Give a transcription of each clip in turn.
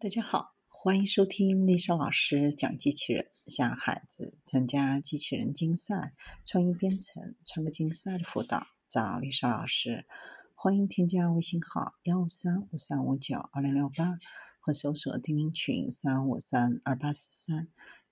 大家好，欢迎收听丽莎老师讲机器人，向孩子参加机器人竞赛、创意编程、创客竞赛的辅导，找丽莎老师。欢迎添加微信号幺五三五三五九二零六八，或搜索钉钉群三五三二八四三。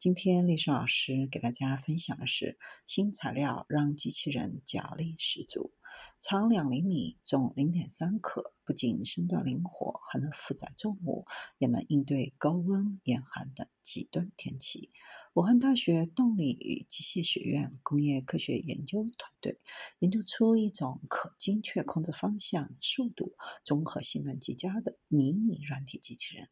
今天丽莎老师给大家分享的是新材料，让机器人脚力十足。长两厘米，重零点三克，不仅身段灵活，还能负载重物，也能应对高温、严寒等极端天气。武汉大学动力与机械学院工业科学研究团队研究出一种可精确控制方向、速度、综合性能极佳的迷你软体机器人，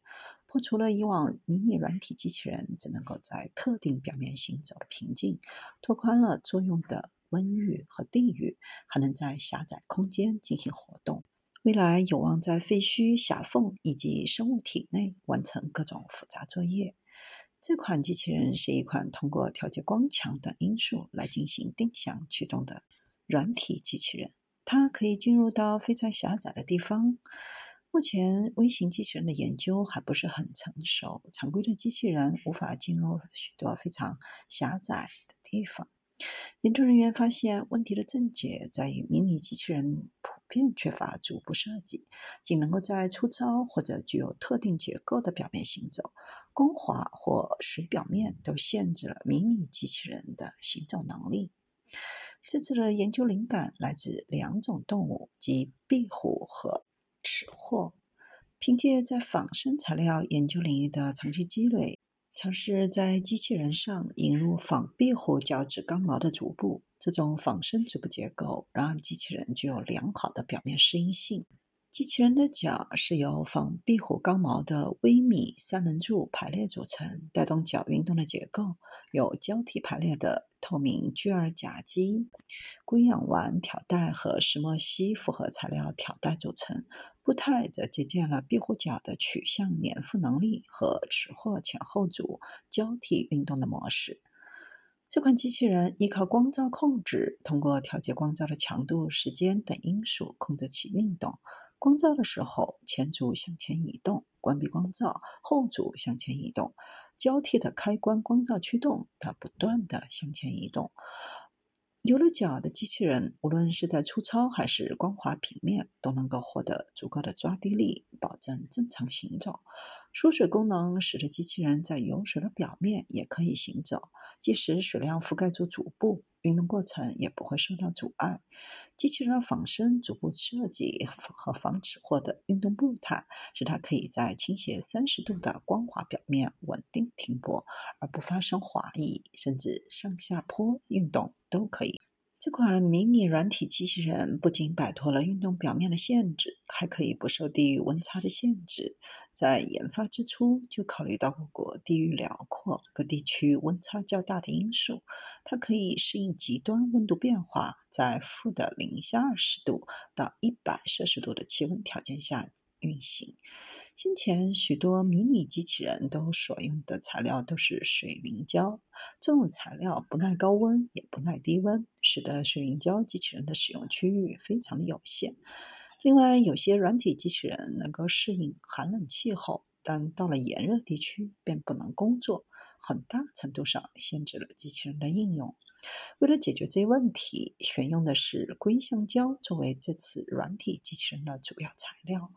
破除了以往迷你软体机器人只能够在特定表面行走的瓶颈，拓宽了作用的。温域和地域还能在狭窄空间进行活动，未来有望在废墟、狭缝以及生物体内完成各种复杂作业。这款机器人是一款通过调节光强等因素来进行定向驱动的软体机器人，它可以进入到非常狭窄的地方。目前，微型机器人的研究还不是很成熟，常规的机器人无法进入许多非常狭窄的地方。研究人员发现，问题的症结在于迷你机器人普遍缺乏足部设计，仅能够在粗糙或者具有特定结构的表面行走。光滑或水表面都限制了迷你机器人的行走能力。这次的研究灵感来自两种动物，即壁虎和吃货。凭借在仿生材料研究领域的长期积累。尝试在机器人上引入仿壁虎脚趾刚毛的足部，这种仿生足部结构让机器人具有良好的表面适应性。机器人的脚是由仿壁虎刚毛的微米三棱柱排列组成，带动脚运动的结构有交替排列的透明聚二甲基硅氧烷条带和石墨烯复合材料条带组成。步态则借鉴了壁虎脚的取向粘附能力和齿货前后足交替运动的模式。这款机器人依靠光照控制，通过调节光照的强度、时间等因素控制其运动。光照的时候，前足向前移动；关闭光照，后足向前移动。交替的开关光照驱动，它不断的向前移动。有了脚的机器人，无论是在粗糙还是光滑平面，都能够获得足够的抓地力，保证正常行走。疏水功能使得机器人在有水的表面也可以行走，即使水量覆盖住足部，运动过程也不会受到阻碍。机器人的仿生足部设计和防止获得运动步态，使它可以在倾斜三十度的光滑表面稳定停泊，而不发生滑移，甚至上下坡运动都可以。这款迷你软体机器人不仅摆脱了运动表面的限制，还可以不受地域温差的限制。在研发之初就考虑到我国地域辽阔、各地区温差较大的因素，它可以适应极端温度变化，在负的零下二十度到一百摄氏度的气温条件下运行。先前许多迷你机器人都所用的材料都是水凝胶，这种材料不耐高温也不耐低温，使得水凝胶机器人的使用区域非常的有限。另外，有些软体机器人能够适应寒冷气候，但到了炎热地区便不能工作，很大程度上限制了机器人的应用。为了解决这一问题，选用的是硅橡胶作为这次软体机器人的主要材料。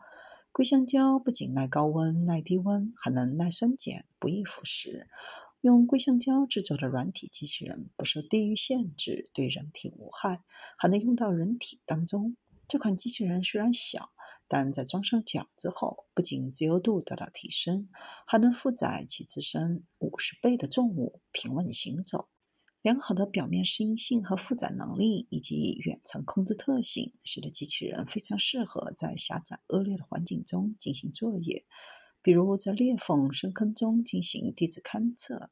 硅橡胶不仅耐高温、耐低温，还能耐酸碱，不易腐蚀。用硅橡胶制作的软体机器人不受地域限制，对人体无害，还能用到人体当中。这款机器人虽然小，但在装上脚之后，不仅自由度得到提升，还能负载其自身五十倍的重物，平稳行走。良好的表面适应性和负载能力，以及远程控制特性，使得机器人非常适合在狭窄恶劣的环境中进行作业，比如在裂缝、深坑中进行地质勘测。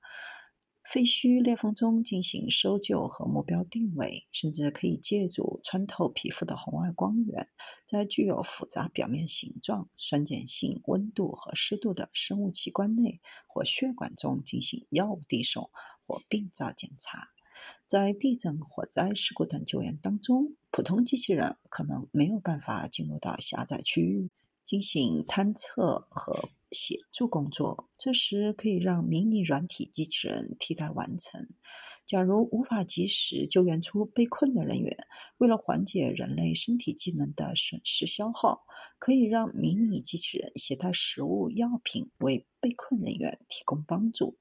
废墟裂缝中进行搜救和目标定位，甚至可以借助穿透皮肤的红外光源，在具有复杂表面形状、酸碱性、温度和湿度的生物器官内或血管中进行药物递送或病灶检查。在地震、火灾、事故等救援当中，普通机器人可能没有办法进入到狭窄区域进行探测和协助工作，这时可以让迷你软体机器人替代完成。假如无法及时救援出被困的人员，为了缓解人类身体机能的损失消耗，可以让迷你机器人携带食物、药品，为被困人员提供帮助。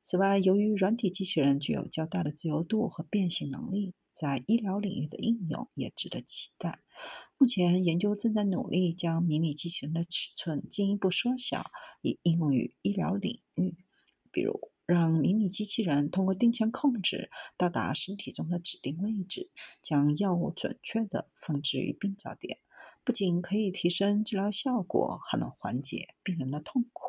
此外，由于软体机器人具有较大的自由度和变形能力，在医疗领域的应用也值得期待。目前，研究正在努力将迷你机器人的尺寸进一步缩小，以应用于医疗领域，比如。让迷你机器人通过定向控制到达身体中的指定位置，将药物准确地放置于病灶点，不仅可以提升治疗效果，还能缓解病人的痛苦。